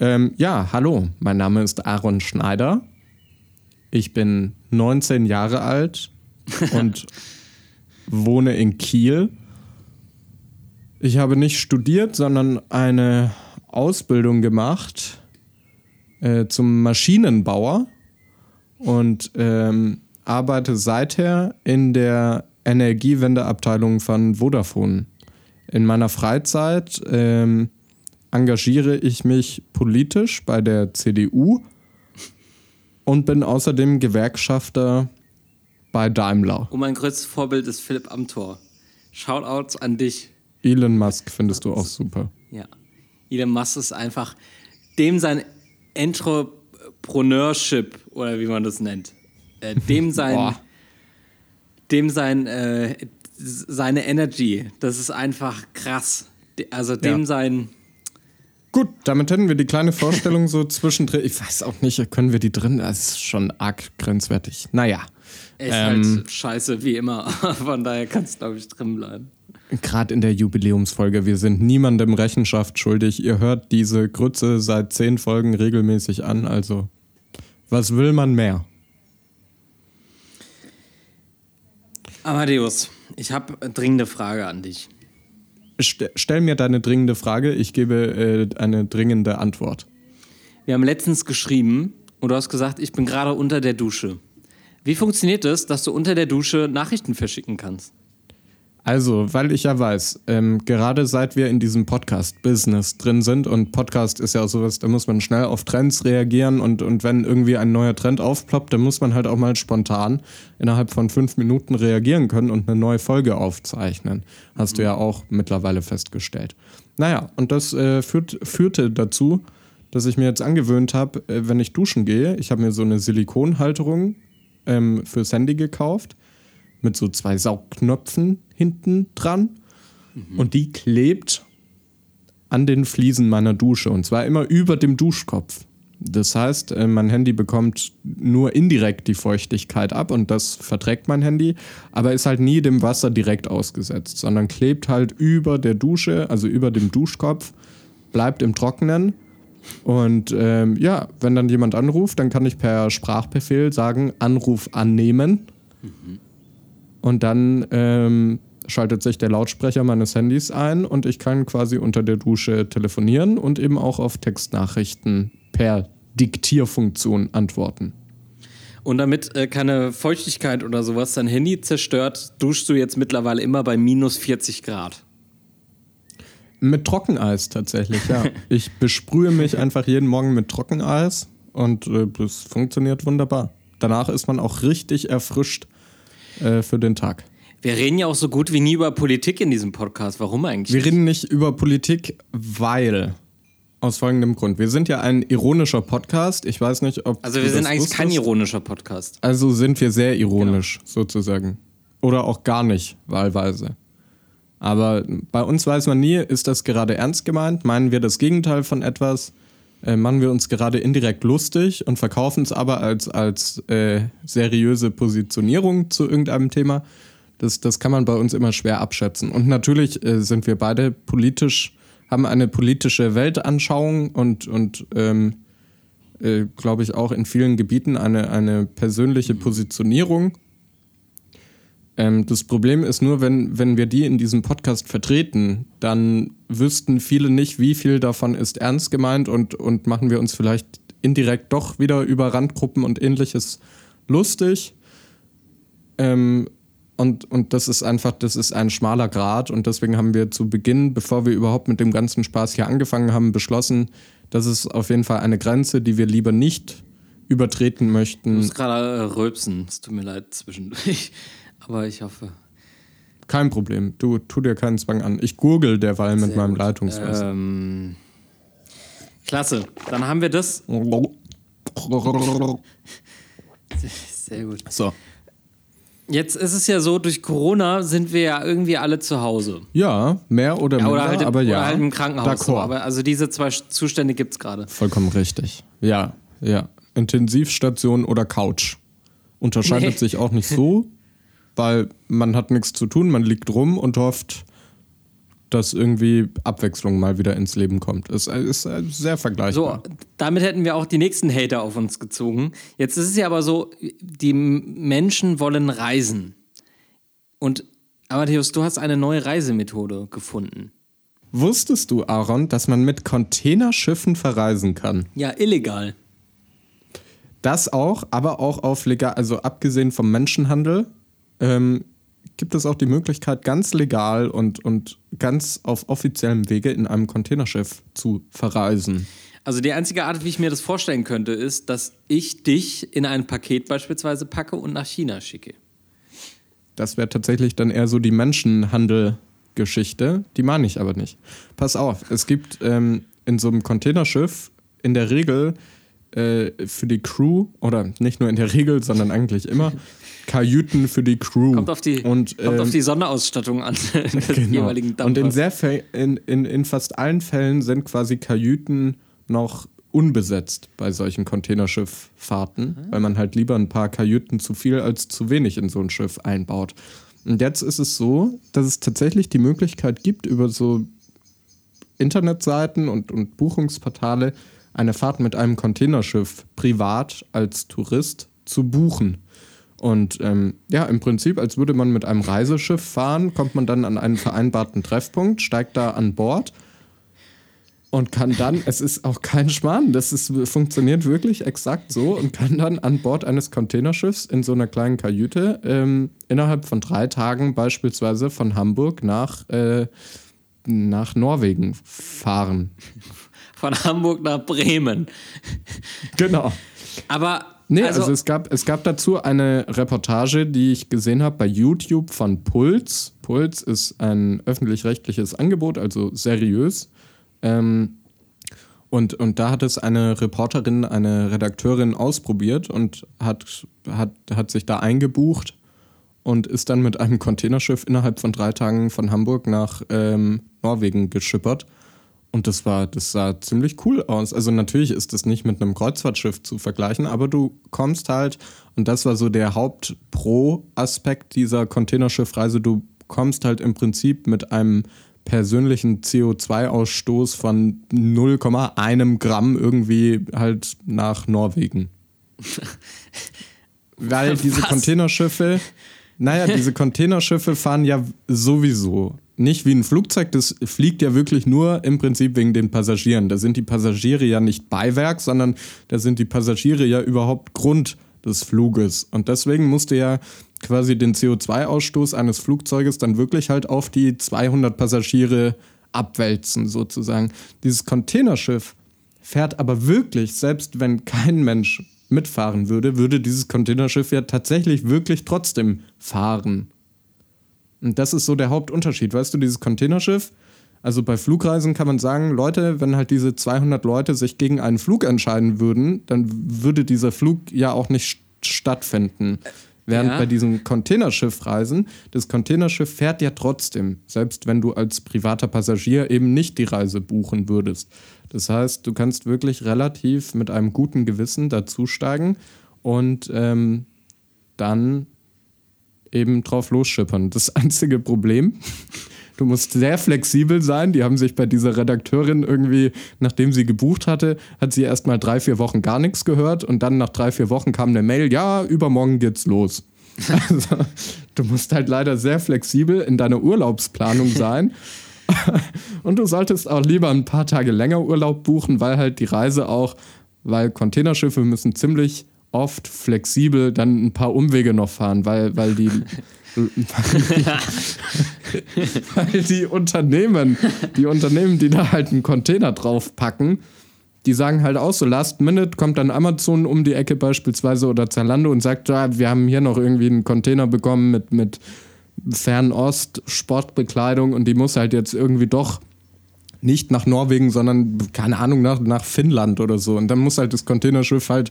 Ähm, ja, hallo, mein Name ist Aaron Schneider. Ich bin 19 Jahre alt (laughs) und wohne in Kiel. Ich habe nicht studiert, sondern eine Ausbildung gemacht äh, zum Maschinenbauer und ähm, arbeite seither in der Energiewendeabteilung von Vodafone. In meiner Freizeit ähm, engagiere ich mich politisch bei der CDU und bin außerdem Gewerkschafter bei Daimler. Und mein größtes Vorbild ist Philipp Amthor. Shoutouts an dich. Elon Musk findest du auch super. Ja. Elon Musk ist einfach dem sein Entrepreneurship oder wie man das nennt. Äh, dem (laughs) sein, Boah. dem sein, äh, seine Energy. Das ist einfach krass. Also dem Ja. sein. Gut, damit hätten wir die kleine Vorstellung so (laughs) zwischendrin. Ich weiß auch nicht, können wir die drin? Das ist schon arg grenzwertig. Naja, Ist Ähm. halt scheiße, wie immer. (laughs) Von daher kann es, glaube ich, drin bleiben. Gerade in der Jubiläumsfolge, wir sind niemandem Rechenschaft schuldig. Ihr hört diese Grütze seit zehn Folgen regelmäßig an, also was will man mehr? Amadeus, ich habe eine dringende Frage an dich. St stell mir deine dringende Frage, ich gebe äh, eine dringende Antwort. Wir haben letztens geschrieben und du hast gesagt, ich bin gerade unter der Dusche. Wie funktioniert es, dass du unter der Dusche Nachrichten verschicken kannst? Also, weil ich ja weiß, ähm, gerade seit wir in diesem Podcast-Business drin sind und Podcast ist ja auch sowas, da muss man schnell auf Trends reagieren und, und wenn irgendwie ein neuer Trend aufploppt, dann muss man halt auch mal spontan innerhalb von fünf Minuten reagieren können und eine neue Folge aufzeichnen. Hast du ja auch mittlerweile festgestellt. Naja, und das äh, führt, führte dazu, dass ich mir jetzt angewöhnt habe, äh, wenn ich duschen gehe, ich habe mir so eine Silikonhalterung ähm, fürs Handy gekauft mit so zwei Saugknöpfen hinten dran. Und die klebt an den Fliesen meiner Dusche. Und zwar immer über dem Duschkopf. Das heißt, äh, mein Handy bekommt nur indirekt die Feuchtigkeit ab und das verträgt mein Handy, aber ist halt nie dem Wasser direkt ausgesetzt, sondern klebt halt über der Dusche, also über dem Duschkopf, bleibt im Trockenen. Und ähm, ja, wenn dann jemand anruft, dann kann ich per Sprachbefehl sagen, Anruf annehmen. Und dann ähm, schaltet sich der Lautsprecher meines Handys ein und ich kann quasi unter der Dusche telefonieren und eben auch auf Textnachrichten per Diktierfunktion antworten. Und damit äh, keine Feuchtigkeit oder sowas dein Handy zerstört, duschst du jetzt mittlerweile immer bei minus 40 Grad. Mit Trockeneis tatsächlich, ja. (laughs) ich besprühe mich einfach jeden Morgen mit Trockeneis und äh, das funktioniert wunderbar. Danach ist man auch richtig erfrischt äh, für den Tag. Wir reden ja auch so gut wie nie über Politik in diesem Podcast. Warum eigentlich? Wir reden nicht über Politik, weil aus folgendem Grund. Wir sind ja ein ironischer Podcast. Ich weiß nicht, ob. Also, wir sind eigentlich wusstest. kein ironischer Podcast. Also sind wir sehr ironisch, genau. sozusagen. Oder auch gar nicht, wahlweise. Aber bei uns weiß man nie, ist das gerade ernst gemeint? Meinen wir das Gegenteil von etwas? Äh, machen wir uns gerade indirekt lustig und verkaufen es aber als, als äh, seriöse Positionierung zu irgendeinem Thema? Das, das kann man bei uns immer schwer abschätzen. Und natürlich äh, sind wir beide politisch haben eine politische Weltanschauung und, und ähm, äh, glaube ich, auch in vielen Gebieten eine, eine persönliche Positionierung. Ähm, das Problem ist nur, wenn, wenn wir die in diesem Podcast vertreten, dann wüssten viele nicht, wie viel davon ist ernst gemeint und, und machen wir uns vielleicht indirekt doch wieder über Randgruppen und ähnliches lustig. Ähm, und, und das ist einfach, das ist ein schmaler Grad. Und deswegen haben wir zu Beginn, bevor wir überhaupt mit dem ganzen Spaß hier angefangen haben, beschlossen, das ist auf jeden Fall eine Grenze, die wir lieber nicht übertreten möchten. Du musst gerade äh, rülpsen, es tut mir leid zwischendurch. Aber ich hoffe. Kein Problem. Du tu dir keinen Zwang an. Ich gurgel derweil mit meinem gut. Leitungswasser. Ähm, klasse. Dann haben wir das. Sehr gut. So. Jetzt ist es ja so, durch Corona sind wir ja irgendwie alle zu Hause. Ja, mehr oder ja, oder halt aber ja. Oder halt im Krankenhaus. So, aber also diese zwei Zustände gibt es gerade. Vollkommen richtig. Ja, ja. Intensivstation oder Couch. Unterscheidet nee. sich auch nicht so, (laughs) weil man hat nichts zu tun, man liegt rum und hofft, dass irgendwie Abwechslung mal wieder ins Leben kommt. Es ist sehr vergleichbar. So, damit hätten wir auch die nächsten Hater auf uns gezogen. Jetzt ist es ja aber so, die Menschen wollen reisen. Und Matthäus, du hast eine neue Reisemethode gefunden. Wusstest du, Aaron, dass man mit Containerschiffen verreisen kann? Ja, illegal. Das auch, aber auch auf legal, also abgesehen vom Menschenhandel, ähm, gibt es auch die Möglichkeit, ganz legal und, und ganz auf offiziellem Wege in einem Containerschiff zu verreisen. Also die einzige Art, wie ich mir das vorstellen könnte, ist, dass ich dich in ein Paket beispielsweise packe und nach China schicke. Das wäre tatsächlich dann eher so die Menschenhandel-Geschichte. Die meine ich aber nicht. Pass auf, es gibt ähm, in so einem Containerschiff in der Regel äh, für die Crew, oder nicht nur in der Regel, sondern eigentlich immer, (laughs) Kajüten für die Crew. Kommt auf die, und, kommt auf ähm, die Sonderausstattung an (laughs) des genau. jeweiligen Dampfers. Und in, sehr in, in, in fast allen Fällen sind quasi Kajüten noch unbesetzt bei solchen Containerschifffahrten, mhm. weil man halt lieber ein paar Kajüten zu viel als zu wenig in so ein Schiff einbaut. Und jetzt ist es so, dass es tatsächlich die Möglichkeit gibt, über so Internetseiten und, und Buchungsportale eine Fahrt mit einem Containerschiff privat als Tourist zu buchen. Und ähm, ja, im Prinzip, als würde man mit einem Reiseschiff fahren, kommt man dann an einen vereinbarten Treffpunkt, steigt da an Bord und kann dann, es ist auch kein Schmarrn, das ist, funktioniert wirklich exakt so und kann dann an Bord eines Containerschiffs in so einer kleinen Kajüte ähm, innerhalb von drei Tagen beispielsweise von Hamburg nach, äh, nach Norwegen fahren. Von Hamburg nach Bremen. Genau. Aber Nee, also, also, es, gab, es gab dazu eine Reportage, die ich gesehen habe bei YouTube von Puls. Puls ist ein öffentlich-rechtliches Angebot, also seriös. Ähm, und, und da hat es eine Reporterin, eine Redakteurin ausprobiert und hat, hat, hat sich da eingebucht und ist dann mit einem Containerschiff innerhalb von drei Tagen von Hamburg nach ähm, Norwegen geschippert. Und das war, das sah ziemlich cool aus. Also natürlich ist das nicht mit einem Kreuzfahrtschiff zu vergleichen, aber du kommst halt, und das war so der Haupt-Pro-Aspekt dieser Containerschiffreise, du kommst halt im Prinzip mit einem persönlichen CO2-Ausstoß von 0,1 Gramm irgendwie halt nach Norwegen. (laughs) Weil diese Was? Containerschiffe, naja, (laughs) diese Containerschiffe fahren ja sowieso nicht wie ein Flugzeug, das fliegt ja wirklich nur im Prinzip wegen den Passagieren. Da sind die Passagiere ja nicht Beiwerk, sondern da sind die Passagiere ja überhaupt Grund des Fluges. Und deswegen musste ja quasi den CO2-Ausstoß eines Flugzeuges dann wirklich halt auf die 200 Passagiere abwälzen, sozusagen. Dieses Containerschiff fährt aber wirklich, selbst wenn kein Mensch mitfahren würde, würde dieses Containerschiff ja tatsächlich wirklich trotzdem fahren. Und das ist so der Hauptunterschied. Weißt du, dieses Containerschiff, also bei Flugreisen kann man sagen, Leute, wenn halt diese 200 Leute sich gegen einen Flug entscheiden würden, dann würde dieser Flug ja auch nicht stattfinden. Während ja. bei diesen Containerschiffreisen, das Containerschiff fährt ja trotzdem, selbst wenn du als privater Passagier eben nicht die Reise buchen würdest. Das heißt, du kannst wirklich relativ mit einem guten Gewissen dazusteigen und ähm, dann eben drauf losschippern. Das (laughs) einzige Problem, du musst sehr flexibel sein. Die haben sich bei dieser Redakteurin irgendwie, nachdem sie gebucht hatte, hat sie erst mal drei, vier Wochen gar nichts gehört und dann nach drei, vier Wochen kam eine Mail, ja, übermorgen geht's los. (laughs) Also, du musst halt leider sehr flexibel in deiner Urlaubsplanung sein. (laughs) und du solltest auch lieber ein paar Tage länger Urlaub buchen, weil halt die Reise auch, weil Containerschiffe müssen ziemlich oft flexibel dann ein paar Umwege noch fahren, weil, weil die (laughs) weil die Unternehmen, die Unternehmen, die da halt einen Container draufpacken, die sagen halt auch so, Last Minute kommt dann Amazon um die Ecke beispielsweise oder Zalando und sagt, ja, wir haben hier noch irgendwie einen Container bekommen mit, mit Fernost, Sportbekleidung und die muss halt jetzt irgendwie doch nicht nach Norwegen, sondern, keine Ahnung, nach, nach Finnland oder so. Und dann muss halt das Containerschiff halt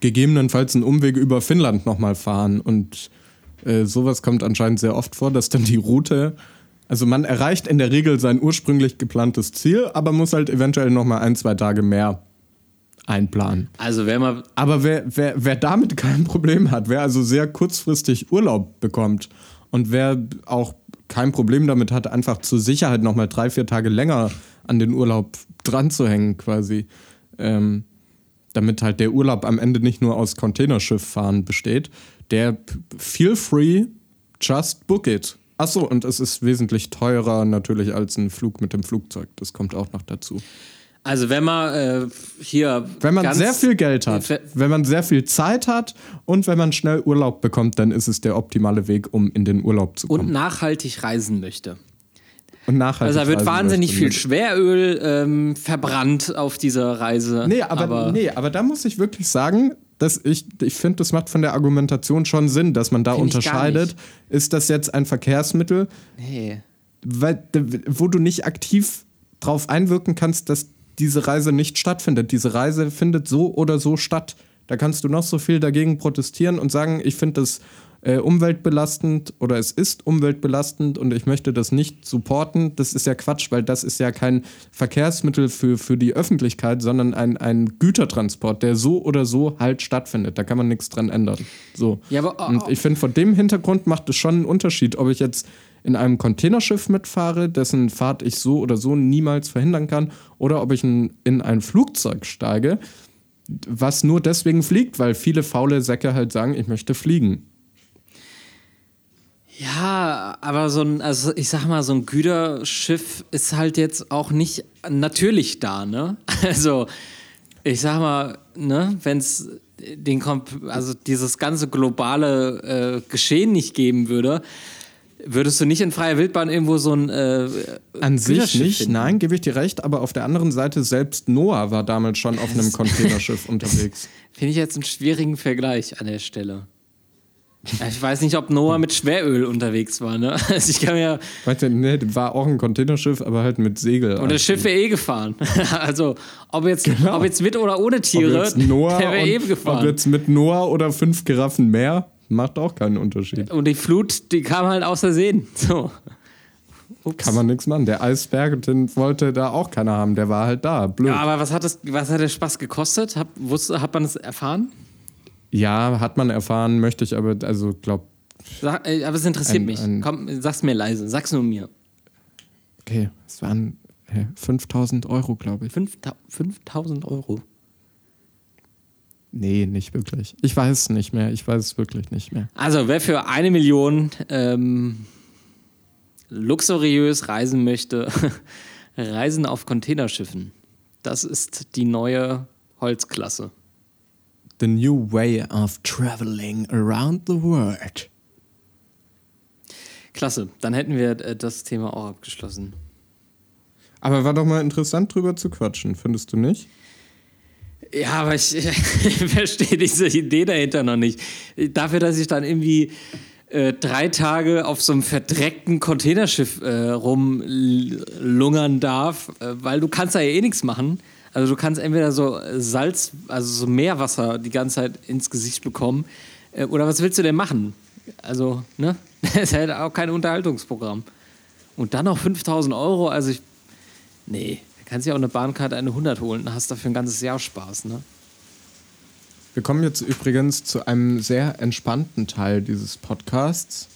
gegebenenfalls einen Umweg über Finnland nochmal fahren. Und äh, sowas kommt anscheinend sehr oft vor, dass dann die Route, also man erreicht in der Regel sein ursprünglich geplantes Ziel, aber muss halt eventuell nochmal ein, zwei Tage mehr einplanen. Also wer mal. Aber wer, wer, wer damit kein Problem hat, wer also sehr kurzfristig Urlaub bekommt und wer auch kein Problem damit hat, einfach zur Sicherheit nochmal drei, vier Tage länger an den Urlaub dran zu hängen, quasi, ähm, damit halt der Urlaub am Ende nicht nur aus Containerschifffahren besteht, der feel free, just book it. Achso, und es ist wesentlich teurer natürlich als ein Flug mit dem Flugzeug. Das kommt auch noch dazu. Also wenn man äh, hier. Wenn man sehr viel Geld hat, wenn man sehr viel Zeit hat und wenn man schnell Urlaub bekommt, dann ist es der optimale Weg, um in den Urlaub zu kommen. Und nachhaltig reisen möchte. Und nachhaltig. Also da wird wahnsinnig viel Schweröl ähm, verbrannt auf dieser Reise. Nee aber, aber, nee, aber da muss ich wirklich sagen, dass ich, ich finde, das macht von der Argumentation schon Sinn, dass man da unterscheidet. Ist das jetzt ein Verkehrsmittel, nee. weil, wo du nicht aktiv drauf einwirken kannst, dass diese Reise nicht stattfindet. Diese Reise findet so oder so statt. Da kannst du noch so viel dagegen protestieren und sagen, ich finde das äh, umweltbelastend oder es ist umweltbelastend und ich möchte das nicht supporten. Das ist ja Quatsch, weil das ist ja kein Verkehrsmittel für, für die Öffentlichkeit, sondern ein, ein Gütertransport, der so oder so halt stattfindet. Da kann man nichts dran ändern. So. Ja, aber, oh, und ich finde, vor dem Hintergrund macht es schon einen Unterschied, ob ich jetzt in einem Containerschiff mitfahre, dessen Fahrt ich so oder so niemals verhindern kann, oder ob ich in, in ein Flugzeug steige, was nur deswegen fliegt, weil viele faule Säcke halt sagen, ich möchte fliegen. Ja, aber so ein, also ich sag mal, so ein Güterschiff ist halt jetzt auch nicht natürlich da, ne? (laughs) Also, ich sag mal, ne, wenn es den also dieses ganze globale äh, Geschehen nicht geben würde, Würdest du nicht in freier Wildbahn irgendwo so ein äh, An sich nicht, finden? nein, gebe ich dir recht, aber auf der anderen Seite selbst Noah war damals schon auf einem Containerschiff (laughs) unterwegs. Finde ich jetzt einen schwierigen Vergleich an der Stelle. Ich weiß nicht, ob Noah mit Schweröl unterwegs war, ne? (laughs) Also ich kann mir. Du, ne, war auch ein Containerschiff, aber halt mit Segel. Und das Schiff wäre eh gefahren. (laughs) also, ob jetzt, genau. ob jetzt mit oder ohne Tiere, der wäre eh gefahren. Ob jetzt mit Noah oder fünf Giraffen mehr, macht auch keinen Unterschied. Und die Flut, die kam halt außersehen. (laughs) So. Ups. Kann man nichts machen. Der Eisberg, den wollte da auch keiner haben. Der war halt da. Blöd. Ja, aber was hat, das, was hat der Spaß gekostet? Hat, wusste, hat man das erfahren? Ja, hat man erfahren, möchte ich aber, also glaub. Sag, äh, aber es interessiert ein, mich. Ein Komm, sag's mir leise, sag's nur mir. Okay, es waren 5000 Euro, glaube ich. 5000 Euro? Nee, nicht wirklich. Ich weiß es nicht mehr. Ich weiß es wirklich nicht mehr. Also, wer für eine Million ähm, luxuriös reisen möchte, (laughs) Reisen auf Containerschiffen. Das ist die neue Holzklasse. The new way of traveling around the world. Klasse, dann hätten wir äh, das Thema auch abgeschlossen. Aber war doch mal interessant drüber zu quatschen, findest du nicht? Ja, aber ich, (laughs) ich verstehe diese Idee dahinter noch nicht. Dafür, dass ich dann irgendwie äh, drei Tage auf so einem verdreckten Containerschiff äh, rumlungern darf, äh, weil du kannst da ja eh nichts machen. Also du kannst entweder so Salz, also so Meerwasser die ganze Zeit ins Gesicht bekommen. Äh, oder was willst du denn machen? Also, ne? (laughs) Das ist halt auch kein Unterhaltungsprogramm. Und dann noch 5000 Euro, also ich. Nee, da kannst du ja auch eine Bahnkarte eine 100 holen, dann hast dafür ein ganzes Jahr Spaß, ne? Wir kommen jetzt übrigens zu einem sehr entspannten Teil dieses Podcasts.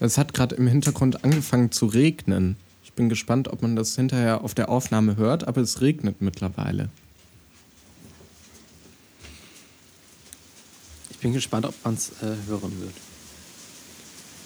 Es hat gerade im Hintergrund angefangen zu regnen. Ich bin gespannt, ob man das hinterher auf der Aufnahme hört, aber es regnet mittlerweile. Ich bin gespannt, ob man es äh, hören wird.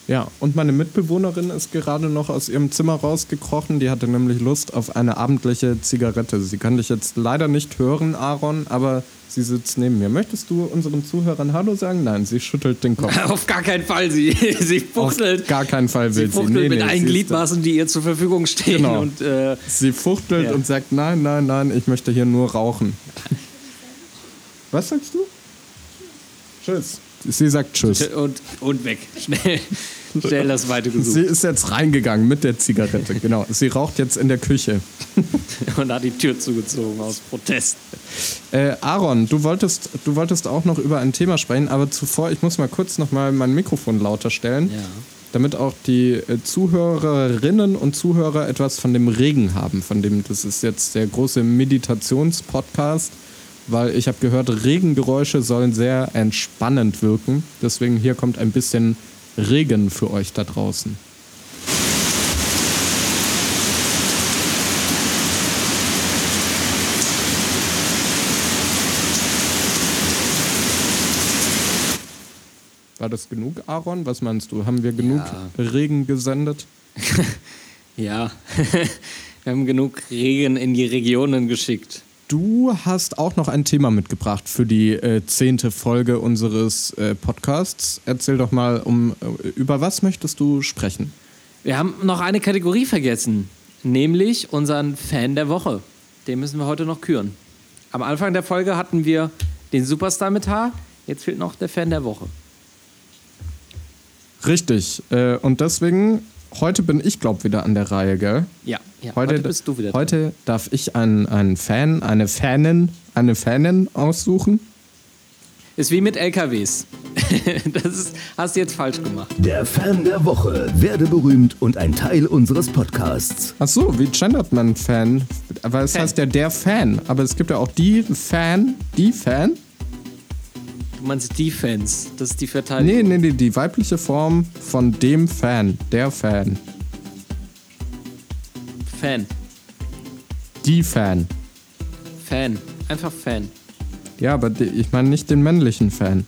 Ja, und meine Mitbewohnerin ist gerade noch aus ihrem Zimmer rausgekrochen. Die hatte nämlich Lust auf eine abendliche Zigarette. Sie kann dich jetzt leider nicht hören, Aaron, aber sie sitzt neben mir. Möchtest du unseren Zuhörern Hallo sagen? Nein, sie schüttelt den Kopf. (laughs) Auf gar keinen Fall. Sie, (laughs) sie fuchtelt. Auf gar keinen Fall will sie. Fuchtelt sie. mit allen Gliedmaßen, die ihr zur Verfügung stehen. Genau. Und, äh, sie fuchtelt ja. und sagt: Nein, nein, nein, ich möchte hier nur rauchen. (laughs) Was sagst du? Tschüss. Sie sagt Tschüss. Und, und weg. Schnell, schnell das weite gesucht. Sie ist jetzt reingegangen mit der Zigarette, genau. Sie raucht jetzt in der Küche. (laughs) und hat die Tür zugezogen aus Protest. Äh, Aaron, du wolltest, du wolltest auch noch über ein Thema sprechen, aber zuvor, ich muss mal kurz noch mal mein Mikrofon lauter stellen, Ja. damit auch die äh, Zuhörerinnen und Zuhörer etwas von dem Regen haben. Von dem, das ist jetzt der große Meditationspodcast, weil ich habe gehört, Regengeräusche sollen sehr entspannend wirken. Deswegen hier kommt ein bisschen Regen für euch da draußen. War das genug, Aaron? Was meinst du? Haben wir genug Ja. Regen gesendet? (laughs) Ja. (laughs) Wir haben genug Regen in die Regionen geschickt. Du hast auch noch ein Thema mitgebracht für die äh, zehnte Folge unseres äh, Podcasts. Erzähl doch mal, um äh, über was möchtest du sprechen? Wir haben noch eine Kategorie vergessen, nämlich unseren Fan der Woche. Den müssen wir heute noch küren. Am Anfang der Folge hatten wir den Superstar mit Haar, jetzt fehlt noch der Fan der Woche. Richtig. Äh, und deswegen, heute bin ich, glaube wieder an der Reihe, gell? Ja, ja heute, bist du wieder dran. Heute darf ich einen, einen Fan, eine Fanin, eine Fanin aussuchen. Ist wie mit LKWs. (laughs) Das ist, hast du jetzt falsch gemacht. Der Fan der Woche. Werde berühmt und ein Teil unseres Podcasts. Ach so, wie gendert man Fan? Aber es Fan. heißt ja der Fan. Aber es gibt ja auch die Fan, die Fan. Du meinst Defense, das ist die Verteidigung. Nee, nee, nee, die weibliche Form von dem Fan, der Fan. Fan. Die Fan. Fan. Einfach Fan. Ja, aber die, ich meine nicht den männlichen Fan.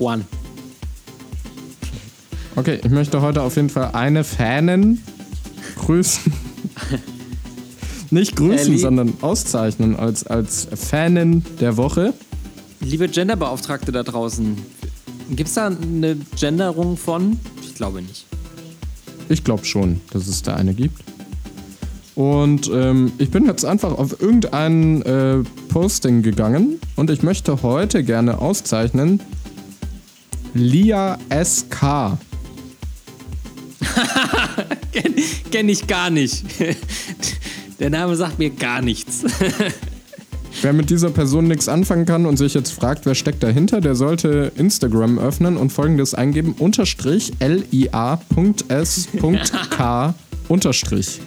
One. Okay, ich möchte heute auf jeden Fall eine Fanin grüßen. (laughs) Nicht grüßen, Ellie. sondern auszeichnen als, als Fanin der Woche. Liebe Genderbeauftragte da draußen, gibt es da eine Genderung von? Ich glaube nicht. Ich glaube schon, dass es da eine gibt. Und ähm, ich bin jetzt einfach auf irgendein äh, Posting gegangen und ich möchte heute gerne auszeichnen Lia SK. (laughs) Kenn, kenn ich gar nicht. (laughs) Der Name sagt mir gar nichts. (laughs) Wer mit dieser Person nichts anfangen kann und sich jetzt fragt, wer steckt dahinter, der sollte Instagram öffnen und folgendes eingeben: unterstrich lia.s.k (laughs) unterstrich.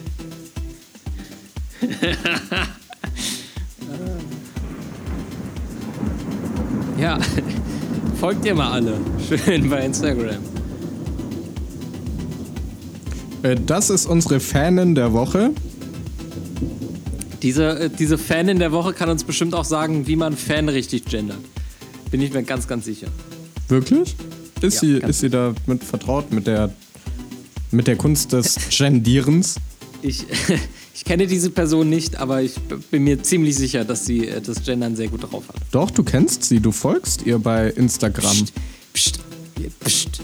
Ja, folgt ihr mal alle. Schön bei Instagram. Äh, Das ist unsere Fanin der Woche. Diese, äh, diese Fanin der Woche kann uns bestimmt auch sagen, wie man Fan richtig gendert. Bin ich mir ganz, ganz sicher. Wirklich? Ist, Ja, sie, ist sie da mit vertraut mit der mit der Kunst des (laughs) Gendierens. Ich, (laughs) ich kenne diese Person nicht, aber ich bin mir ziemlich sicher, dass sie äh, das Gendern sehr gut drauf hat. Doch, du kennst sie, du folgst ihr bei Instagram. Psst, psst, psst.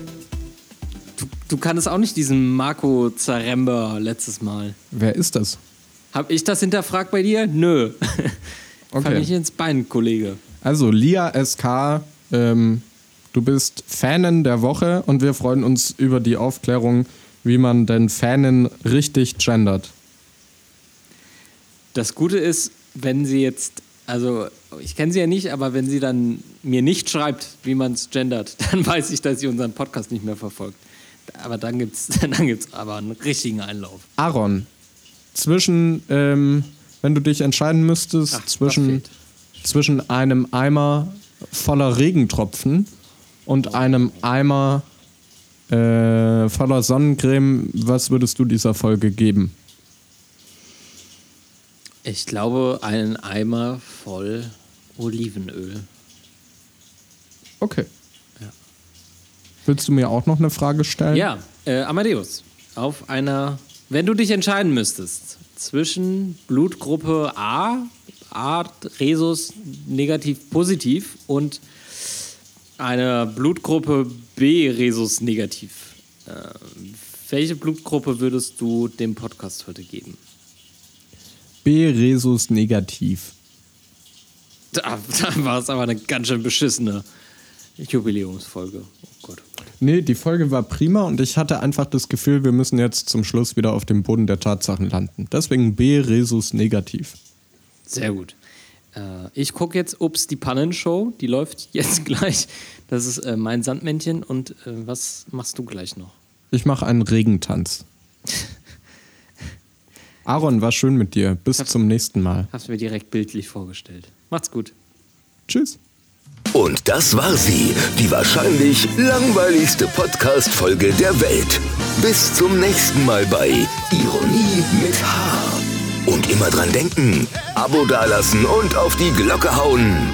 Du, du kannst auch nicht diesen Marco Zaremba letztes Mal. Wer ist das? Hab ich das hinterfragt bei dir? Nö. (laughs) Okay. Fall nicht ins Bein, Kollege. Also, Lia SK, ähm, du bist Fanin der Woche und wir freuen uns über die Aufklärung, wie man denn Fanin richtig gendert. Das Gute ist, wenn sie jetzt, also ich kenne sie ja nicht, aber wenn sie dann mir nicht schreibt, wie man es gendert, (laughs) dann weiß ich, dass sie unseren Podcast nicht mehr verfolgt. Aber dann gibt es (laughs) dann gibt's aber einen richtigen Einlauf. Aaron, zwischen, ähm, wenn du dich entscheiden müsstest, Ach, zwischen, zwischen einem Eimer voller Regentropfen und einem Eimer äh, voller Sonnencreme, was würdest du dieser Folge geben? Ich glaube, einen Eimer voll Olivenöl. Okay. Ja. Willst du mir auch noch eine Frage stellen? Ja, äh, Amadeus, auf einer, wenn du dich entscheiden müsstest zwischen Blutgruppe A, A Resus negativ positiv und einer Blutgruppe B Resus negativ. Äh, welche Blutgruppe würdest du dem Podcast heute geben? B Resus negativ. Da, da war es aber eine ganz schön beschissene Jubiläumsfolge. Nee, die Folge war prima und ich hatte einfach das Gefühl, wir müssen jetzt zum Schluss wieder auf dem Boden der Tatsachen landen. Deswegen B Resus negativ. Sehr gut. Äh, ich gucke jetzt Ups, die Pannenshow. Die läuft (laughs) jetzt gleich. Das ist äh, mein Sandmännchen. Und äh, was machst du gleich noch? Ich mache einen Regentanz. (laughs) Aaron, war schön mit dir. Bis zum nächsten Mal. Hab's mir direkt bildlich vorgestellt. Macht's gut. Tschüss. Und das war sie, die wahrscheinlich langweiligste Podcast-Folge der Welt. Bis zum nächsten Mal bei Ironie mit H. Und immer dran denken, Abo dalassen und auf die Glocke hauen.